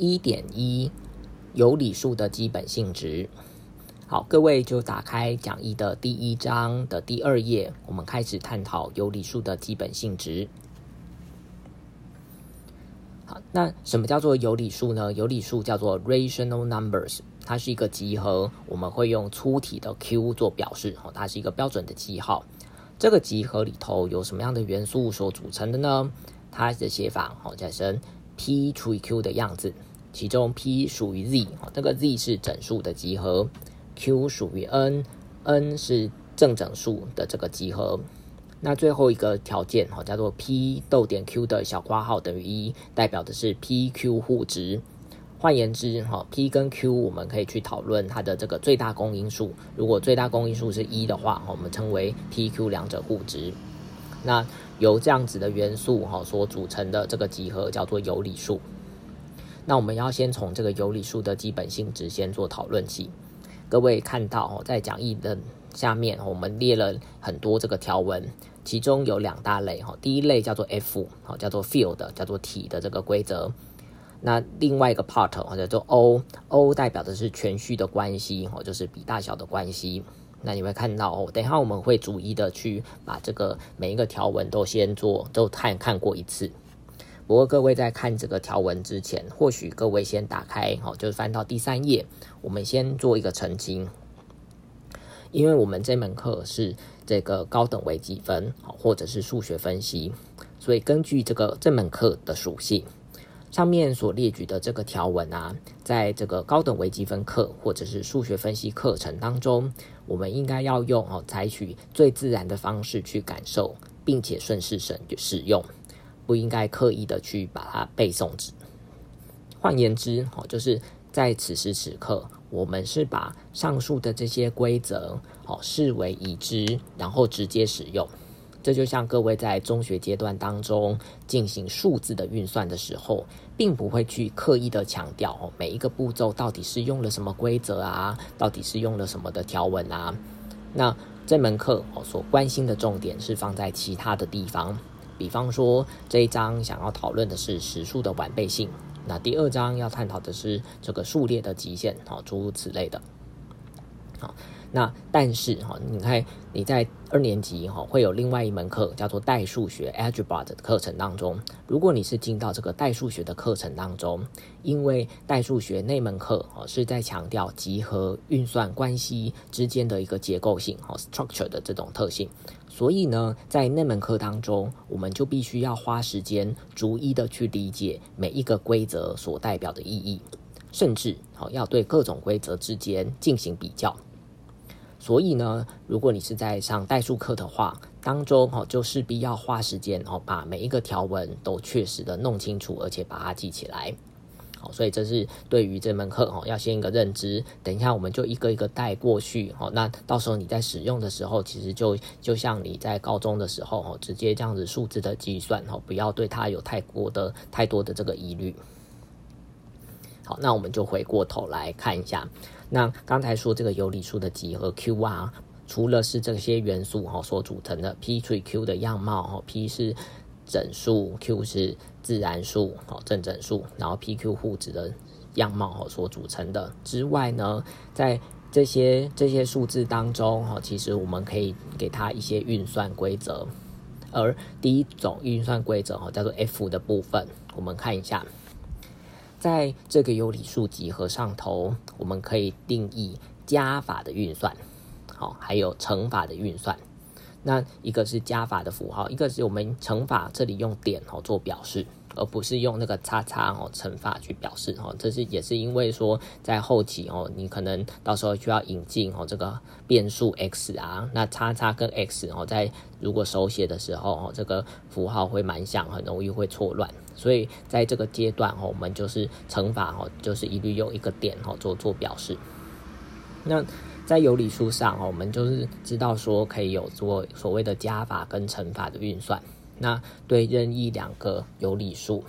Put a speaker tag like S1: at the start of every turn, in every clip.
S1: 一点一有理数的基本性质。好，各位就打开讲义的第一章的第二页，我们开始探讨有理数的基本性质。好，那什么叫做有理数呢？有理数叫做 rational numbers，它是一个集合，我们会用粗体的 Q 做表示，哦，它是一个标准的记号。这个集合里头有什么样的元素所组成的呢？它的写法，哦，叫成 P 除以 Q 的样子，其中 P 属于 Z，哦，这个 Z 是整数的集合。Q 属于 n，n 是正整数的这个集合。那最后一个条件哈，叫做 P 逗点 Q 的小括号等于一，代表的是 PQ 互值。换言之哈，P 跟 Q 我们可以去讨论它的这个最大公因数。如果最大公因数是一的话，我们称为 PQ 两者互值。那由这样子的元素哈所组成的这个集合叫做有理数。那我们要先从这个有理数的基本性质先做讨论起。各位看到哦，在讲义的下面，我们列了很多这个条文，其中有两大类哈。第一类叫做 F，好叫做 field，叫做体的这个规则。那另外一个 part 哦叫做 O，O 代表的是全序的关系哦，就是比大小的关系。那你会看到哦，等一下我们会逐一的去把这个每一个条文都先做都看看过一次。不过各位在看这个条文之前，或许各位先打开，好，就是翻到第三页，我们先做一个澄清。因为我们这门课是这个高等微积分，好，或者是数学分析，所以根据这个这门课的属性，上面所列举的这个条文啊，在这个高等微积分课或者是数学分析课程当中，我们应该要用哦，采取最自然的方式去感受，并且顺势使使用。不应该刻意的去把它背诵之。换言之，哦，就是在此时此刻，我们是把上述的这些规则，哦，视为已知，然后直接使用。这就像各位在中学阶段当中进行数字的运算的时候，并不会去刻意的强调哦，每一个步骤到底是用了什么规则啊，到底是用了什么的条文啊。那这门课哦所关心的重点是放在其他的地方。比方说这一章想要讨论的是实数的完备性，那第二章要探讨的是这个数列的极限，好，诸如此类的，好。那但是哈，你看你在二年级哈会有另外一门课叫做代数学 （algebra） 的课程当中，如果你是进到这个代数学的课程当中，因为代数学那门课哦是在强调集合运算关系之间的一个结构性哈 （structure） 的这种特性，所以呢，在那门课当中，我们就必须要花时间逐一的去理解每一个规则所代表的意义，甚至好要对各种规则之间进行比较。所以呢，如果你是在上代数课的话，当中哦就势必要花时间哦，把每一个条文都确实的弄清楚，而且把它记起来。好，所以这是对于这门课哦，要先一个认知。等一下我们就一个一个带过去哦，那到时候你在使用的时候，其实就就像你在高中的时候哦，直接这样子数字的计算哦，不要对它有太过的太多的这个疑虑。好，那我们就回过头来看一下。那刚才说这个有理数的集合 Q 啊，除了是这些元素哈所组成的 P 除以 Q 的样貌哈，P 是整数，Q 是自然数哦正整数，然后 PQ 互质的样貌哈所组成的之外呢，在这些这些数字当中哈，其实我们可以给它一些运算规则，而第一种运算规则哈叫做 F 的部分，我们看一下。在这个有理数集合上头，我们可以定义加法的运算，好，还有乘法的运算。那一个是加法的符号，一个是我们乘法，这里用点哦做表示。而不是用那个叉叉哦乘法去表示哦，这是也是因为说在后期哦，你可能到时候需要引进哦这个变数 x 啊，那叉叉跟 x 哦在如果手写的时候哦，这个符号会蛮像，很容易会错乱，所以在这个阶段哦，我们就是乘法哦，就是一律用一个点哦做做表示。那在有理数上哦，我们就是知道说可以有做所谓的加法跟乘法的运算。那对任意两个有理数，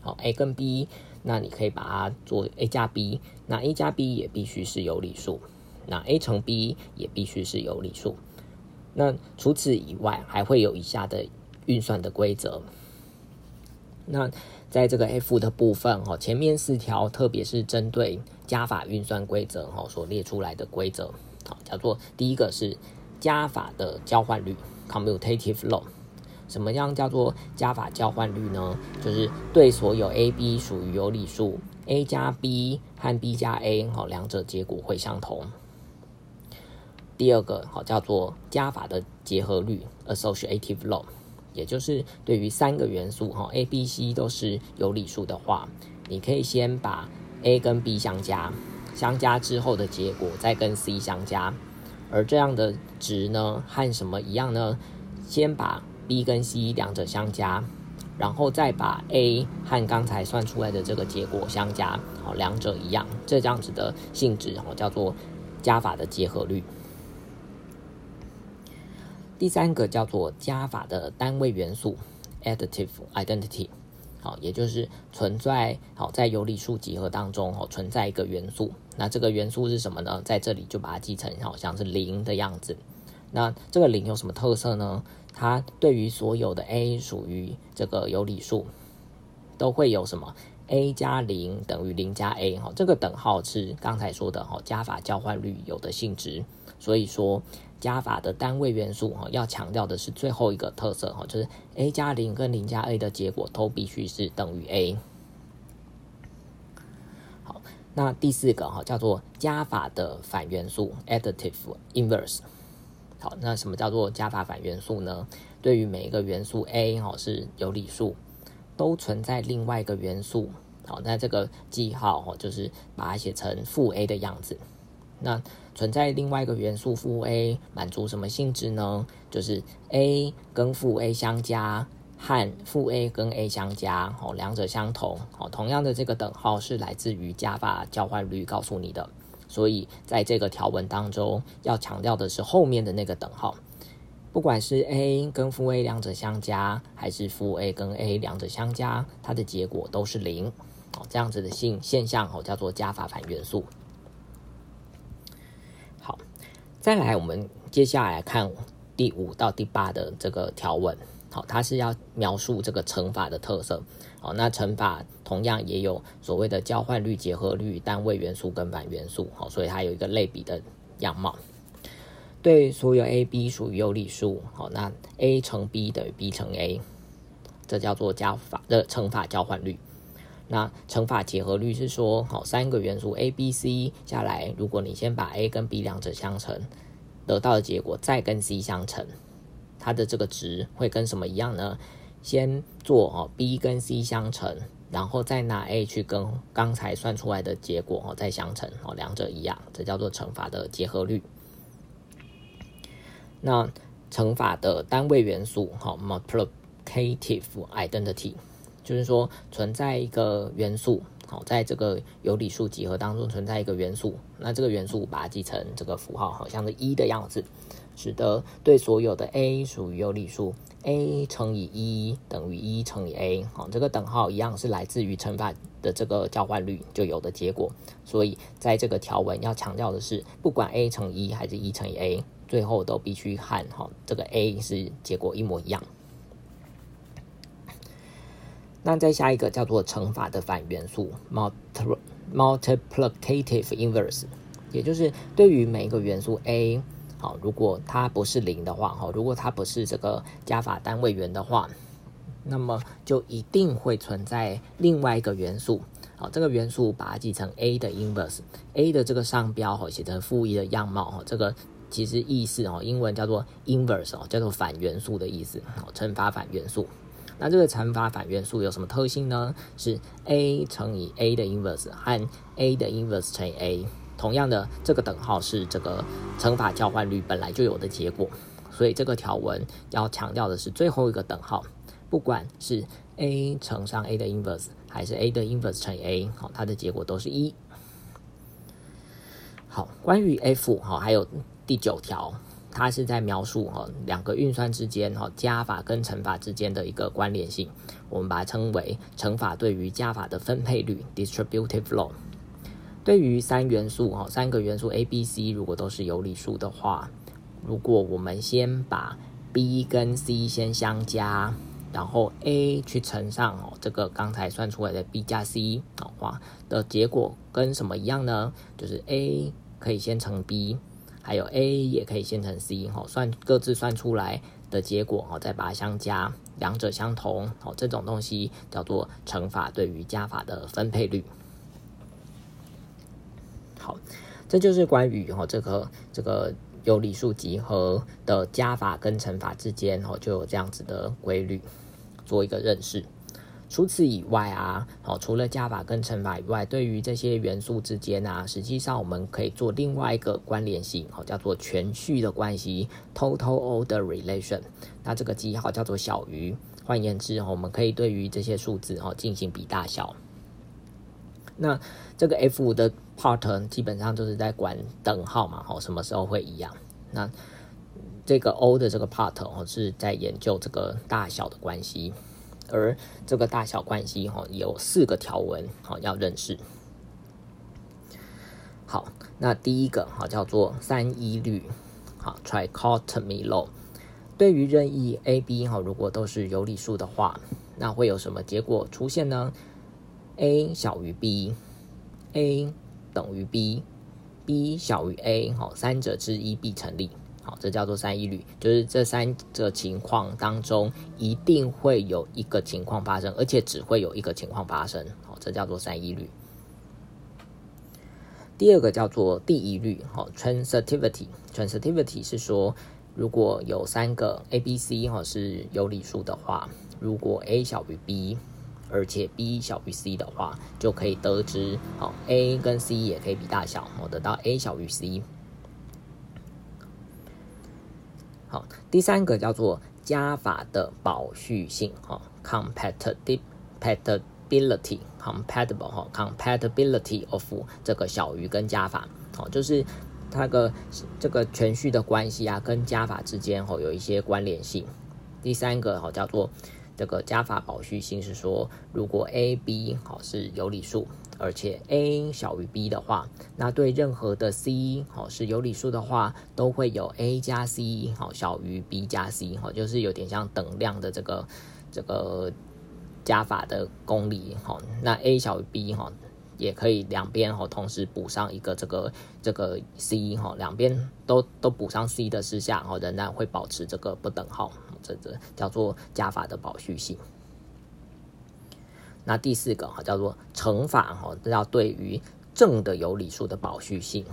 S1: 好 a 跟 b，那你可以把它做 a 加 b，那 a 加 b 也必须是有理数，那 a 乘 b 也必须是有理数。那除此以外，还会有以下的运算的规则。那在这个 F 的部分哈，前面四条特别是针对加法运算规则哈所列出来的规则，好，叫做第一个是加法的交换率 （commutative law）。什么样叫做加法交换率呢？就是对所有 a、b 属于有理数，a 加 b 和 b 加 a 好，两者结果会相同。第二个好叫做加法的结合律 （associative law），也就是对于三个元素哈 a、b、c 都是有理数的话，你可以先把 a 跟 b 相加，相加之后的结果再跟 c 相加，而这样的值呢和什么一样呢？先把 b 跟 c 两者相加，然后再把 a 和刚才算出来的这个结果相加，好，两者一样，这样子的性质哦叫做加法的结合律。第三个叫做加法的单位元素 （additive identity），好，也就是存在好在有理数集合当中哦存在一个元素，那这个元素是什么呢？在这里就把它记成好像是零的样子。那这个零有什么特色呢？它对于所有的 a 属于这个有理数，都会有什么 a 加零等于零加 a 哈，这个等号是刚才说的哈加法交换律有的性质，所以说。加法的单位元素哈，要强调的是最后一个特色哈，就是 a 加零跟零加 a 的结果都必须是等于 a。好，那第四个哈叫做加法的反元素 （additive inverse）。好，那什么叫做加法反元素呢？对于每一个元素 a 哈是有理数，都存在另外一个元素。好，那这个记号哈就是把它写成负 a 的样子。那存在另外一个元素负 a 满足什么性质呢？就是 a 跟负 a 相加和负 a 跟 a 相加，哦，两者相同，哦，同样的这个等号是来自于加法交换律告诉你的。所以在这个条文当中，要强调的是后面的那个等号，不管是 a 跟负 a 两者相加，还是负 a 跟 a 两者相加，它的结果都是零，哦，这样子的性现象哦叫做加法反元素。好再来，我们接下来看第五到第八的这个条文。好，它是要描述这个乘法的特色。好，那乘法同样也有所谓的交换率、结合率、单位元素跟反元素。好，所以它有一个类比的样貌。对所有 a、b 属于有理数。好，那 a 乘 b 等于 b 乘 a，这叫做加法的乘法交换率。那乘法结合律是说，好，三个元素 a、b、c 下来，如果你先把 a 跟 b 两者相乘，得到的结果再跟 c 相乘，它的这个值会跟什么一样呢？先做哦 b 跟 c 相乘，然后再拿 a 去跟刚才算出来的结果哦再相乘哦，两者一样，这叫做乘法的结合律。那乘法的单位元素哈，multiplicative identity。就是说，存在一个元素，好，在这个有理数集合当中存在一个元素，那这个元素把它记成这个符号，好像是一的样子，使得对所有的 a 属于有理数，a 乘以一等于一乘以 a，好，这个等号一样是来自于乘法的这个交换律就有的结果，所以在这个条文要强调的是，不管 a 乘一还是一乘以 a，最后都必须和哈这个 a 是结果一模一样。那再下一个叫做乘法的反元素 multiplicative inverse，也就是对于每一个元素 a，好，如果它不是零的话，哈，如果它不是这个加法单位元的话，那么就一定会存在另外一个元素，好，这个元素把它记成 a 的 inverse，a 的这个商标哈写成负一的样貌哈，这个其实意思哦，英文叫做 inverse 哦，叫做反元素的意思，好，乘法反元素。那这个乘法反元素有什么特性呢？是 a 乘以 a 的 inverse 和 a 的 inverse 乘以 a，同样的这个等号是这个乘法交换律本来就有的结果，所以这个条文要强调的是最后一个等号，不管是 a 乘上 a 的 inverse 还是 a 的 inverse 乘以 a，好，它的结果都是一。好，关于 f 好，还有第九条。它是在描述哈两个运算之间哈加法跟乘法之间的一个关联性，我们把它称为乘法对于加法的分配率 （distributive law）。对于三元素哈三个元素 a、b、c 如果都是有理数的话，如果我们先把 b 跟 c 先相加，然后 a 去乘上哦这个刚才算出来的 b 加 c 哦话的结果跟什么一样呢？就是 a 可以先乘 b，还有 a 也可以先乘 c 哦，算各自算出来的结果哦，再把它相加，两者相同哦，这种东西叫做乘法对于加法的分配率。好，这就是关于哦这个这个。有理数集合的加法跟乘法之间，哦，就有这样子的规律，做一个认识。除此以外啊，哦，除了加法跟乘法以外，对于这些元素之间啊，实际上我们可以做另外一个关联性，哦，叫做全序的关系 （total order relation）。那这个记号叫做小于。换言之，我们可以对于这些数字，哦，进行比大小。那这个 F 五的 part 基本上就是在管等号嘛，哦，什么时候会一样？那这个 O 的这个 part 哦是在研究这个大小的关系，而这个大小关系哈有四个条文好要认识。好，那第一个哈叫做三一律，好 trichotomy law。对于任意 A、B 哈，如果都是有理数的话，那会有什么结果出现呢？a 小于 b，a 等于 b，b 小于 a，好，三者之一必成立，好，这叫做三一律，就是这三个情况当中一定会有一个情况发生，而且只会有一个情况发生，好，这叫做三一律。第二个叫做第一律，好，transitivity，transitivity 是说如果有三个 a、b、c 哈是有理数的话，如果 a 小于 b。而且 b 小于 c 的话，就可以得知，好 a 跟 c 也可以比大小，我得到 a 小于 c。好，第三个叫做加法的保序性，哈，compatibility，compatible 哈，compatibility of 这个小于跟加法，好，就是它个这个全序的关系啊，跟加法之间哦有一些关联性。第三个哈叫做。这个加法保序性是说，如果 a、b 好是有理数，而且 a 小于 b 的话，那对任何的 c 好是有理数的话，都会有 a 加 c 好小于 b 加 c 好，就是有点像等量的这个这个加法的公理好。那 a 小于 b 哈，也可以两边哈同时补上一个这个这个 c 哈，两边都都补上 c 的事下哈，仍然会保持这个不等号。这个叫做加法的保序性。那第四个哈叫做乘法哈，要对于正的有理数的保序性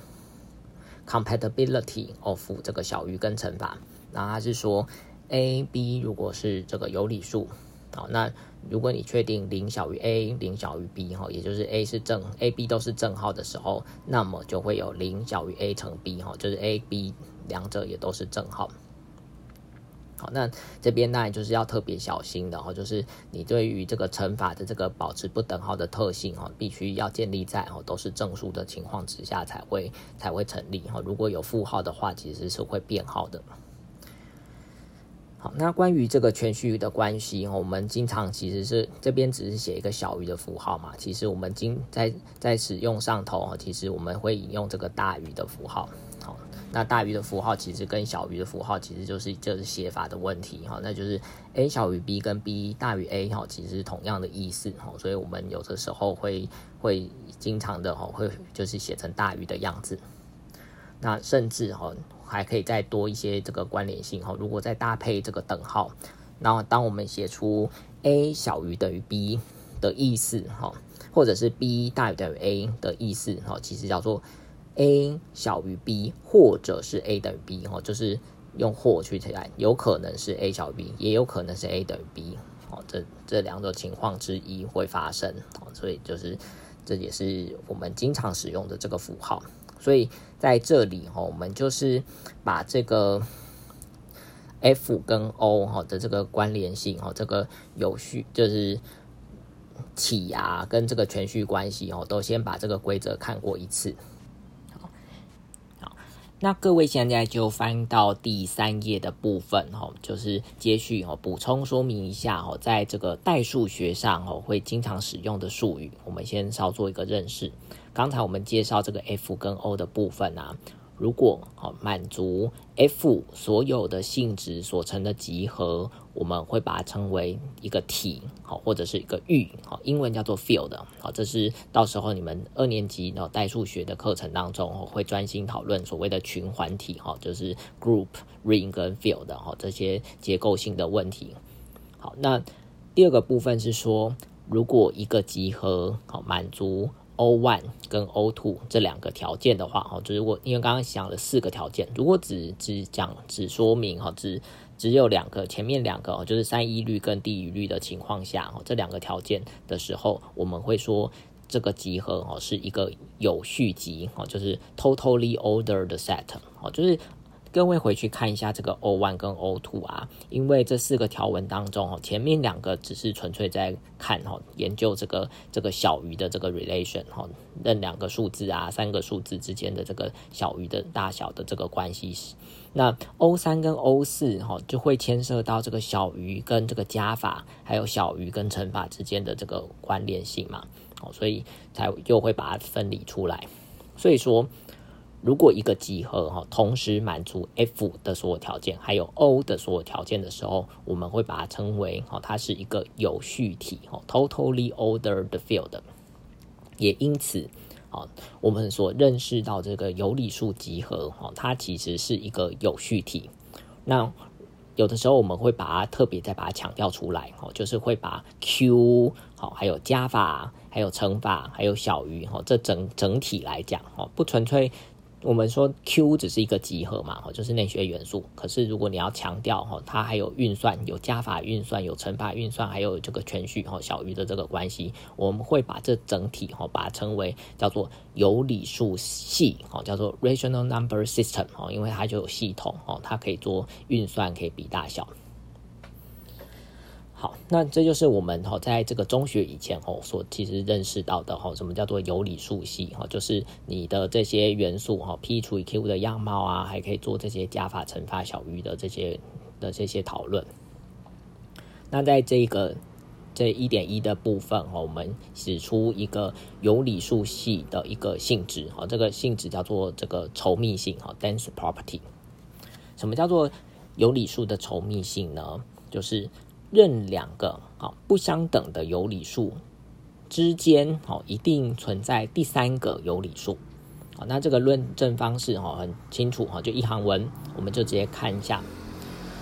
S1: ，compatibility of 这个小于跟乘法。那它是说 a、b 如果是这个有理数，好，那如果你确定零小于 a，零小于 b 哈，也就是 a 是正，a、b 都是正号的时候，那么就会有零小于 a 乘 b 哈，就是 a、b 两者也都是正号。好那这边当然就是要特别小心的哈，就是你对于这个乘法的这个保持不等号的特性哈，必须要建立在哦都是正数的情况之下才会才会成立哈。如果有负号的话，其实是会变号的。好，那关于这个全序的关系，我们经常其实是这边只是写一个小于的符号嘛，其实我们经在在使用上头，其实我们会引用这个大于的符号。那大于的符号其实跟小于的符号其实就是就是写法的问题哈，那就是 a 小于 b 跟 b 大于 a 哈，其实是同样的意思哈，所以我们有的时候会会经常的哈会就是写成大于的样子。那甚至哈还可以再多一些这个关联性哈，如果再搭配这个等号，那当我们写出 a 小于等于 b 的意思哈，或者是 b 大于等于 a 的意思哈，其实叫做。A 小于 b，或者是 a 等于 b，哈，就是用或去替代，有可能是 a 小于 b，也有可能是 a 等于 b，哦，这这两种情况之一会发生，哦，所以就是这也是我们经常使用的这个符号，所以在这里哈，我们就是把这个 f 跟 o 哈的这个关联性哈，这个有序就是起啊跟这个全序关系哦，都先把这个规则看过一次。那各位现在就翻到第三页的部分哦，就是接续哦，补充说明一下哦，在这个代数学上哦，会经常使用的术语，我们先稍做一个认识。刚才我们介绍这个 f 跟 o 的部分啊，如果好满足 F 所有的性质所成的集合，我们会把它称为一个体，好或者是一个域，好英文叫做 field，好这是到时候你们二年级然后代数学的课程当中会专心讨论所谓的群环体，哈就是 group ring 跟 field 哈这些结构性的问题。好，那第二个部分是说，如果一个集合好满足。O one 跟 O two 这两个条件的话，哈，就是我因为刚刚讲了四个条件，如果只只讲只说明哈，只只有两个前面两个哦，就是三一律跟低一律的情况下，哈，这两个条件的时候，我们会说这个集合哦是一个有序集，哦，就是 totally ordered set，哦，就是。各位回去看一下这个 O one 跟 O two 啊，因为这四个条文当中哦，前面两个只是纯粹在看哈，研究这个这个小于的这个 relation 哈，那两个数字啊，三个数字之间的这个小于的大小的这个关系。那 O 三跟 O 四哈，就会牵涉到这个小于跟这个加法，还有小于跟乘法之间的这个关联性嘛，哦，所以才又会把它分离出来。所以说。如果一个集合哈同时满足 F 的所有条件，还有 O 的所有条件的时候，我们会把它称为哈它是一个有序体哈 totally ordered field。也因此，啊我们所认识到这个有理数集合哈，它其实是一个有序体。那有的时候我们会把它特别再把它强调出来哈，就是会把 Q 好还有加法还有乘法还有小于哈这整整体来讲哈不纯粹。我们说 Q 只是一个集合嘛，哈，就是内学元素。可是如果你要强调哈，它还有运算，有加法运算，有乘法运算，还有这个全序哈小于的这个关系，我们会把这整体哈把它称为叫做有理数系，哈，叫做 rational number system，哈，因为它就有系统，哈，它可以做运算，可以比大小。好，那这就是我们哈在这个中学以前哦所其实认识到的哈，什么叫做有理数系哈，就是你的这些元素哈，P 除以 Q 的样貌啊，还可以做这些加法、乘法、小于的这些的这些讨论。那在这个这一点一的部分哈，我们指出一个有理数系的一个性质哈，这个性质叫做这个稠密性哈，dense property。什么叫做有理数的稠密性呢？就是。任两个好不相等的有理数之间，好一定存在第三个有理数。好，那这个论证方式哈很清楚哈，就一行文，我们就直接看一下。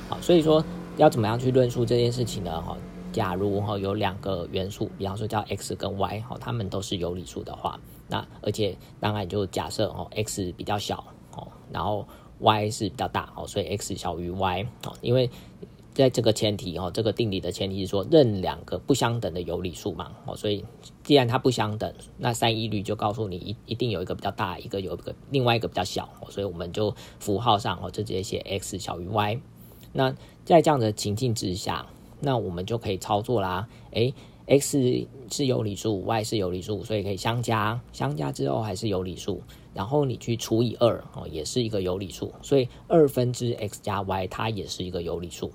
S1: 好，所以说要怎么样去论述这件事情呢？哈，假如哈有两个元素，比方说叫 x 跟 y，哈，它们都是有理数的话，那而且当然就假设哦 x 比较小，哦，然后 y 是比较大，哦，所以 x 小于 y，哦，因为。在这个前提哦，这个定理的前提是说，任两个不相等的有理数嘛，哦，所以既然它不相等，那三一律就告诉你一一定有一个比较大，一个有一个另外一个比较小，所以我们就符号上哦就直接写 x 小于 y。那在这样的情境之下，那我们就可以操作啦。诶 x 是有理数，y 是有理数，所以可以相加，相加之后还是有理数，然后你去除以二哦，也是一个有理数，所以二分之 x 加 y 它也是一个有理数。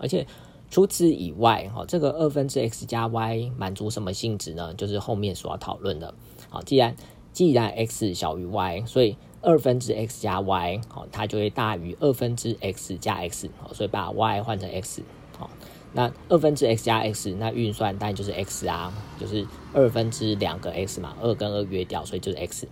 S1: 而且除此以外，哈，这个二分之 x 加 y 满足什么性质呢？就是后面所要讨论的。好，既然既然 x 小于 y，所以二分之 x 加 y，好，它就会大于二分之 x 加 x，好，所以把 y 换成 x，好，那二分之 x 加 x，那运算当然就是 x 啊，就是二分之两个 x 嘛，二跟二约掉，所以就是 x。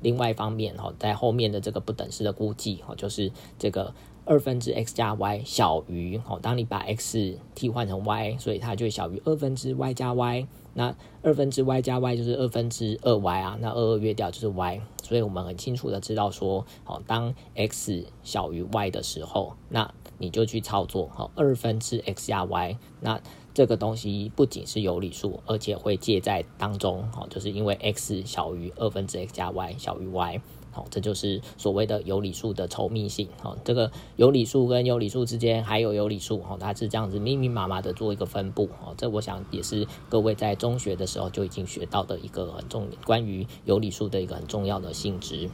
S1: 另外一方面，哈，在后面的这个不等式的估计，哈，就是这个。二分之 x 加 y 小于哦，当你把 x 替换成 y，所以它就小于二分之 y 加 y。那二分之 y 加 y 就是二分之二 y 啊，那二二约掉就是 y。所以我们很清楚的知道说，哦，当 x 小于 y 的时候，那你就去操作哦，二分之 x 加 y。那这个东西不仅是有理数，而且会借在当中哦，就是因为 x 小于二分之 x 加 y 小于 y。好，这就是所谓的有理数的稠密性。哦，这个有理数跟有理数之间还有有理数，哈，它是这样子密密麻麻的做一个分布。哦，这我想也是各位在中学的时候就已经学到的一个很重关于有理数的一个很重要的性质。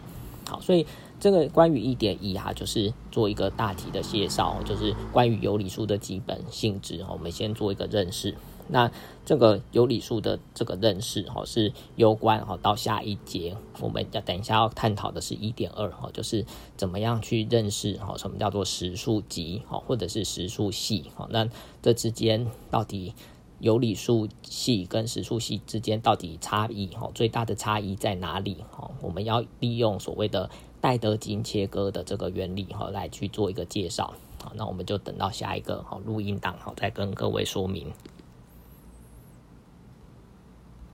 S1: 好，所以这个关于一点一哈，就是做一个大体的介绍，就是关于有理数的基本性质。哦我们先做一个认识。那这个有理数的这个认识哈，是攸关哈到下一节，我们要等一下要探讨的是一点二哈，就是怎么样去认识哈什么叫做实数集哈，或者是实数系哈，那这之间到底有理数系跟实数系之间到底差异哈，最大的差异在哪里哈？我们要利用所谓的戴德金切割的这个原理哈，来去做一个介绍。好，那我们就等到下一个好录音档好，再跟各位说明。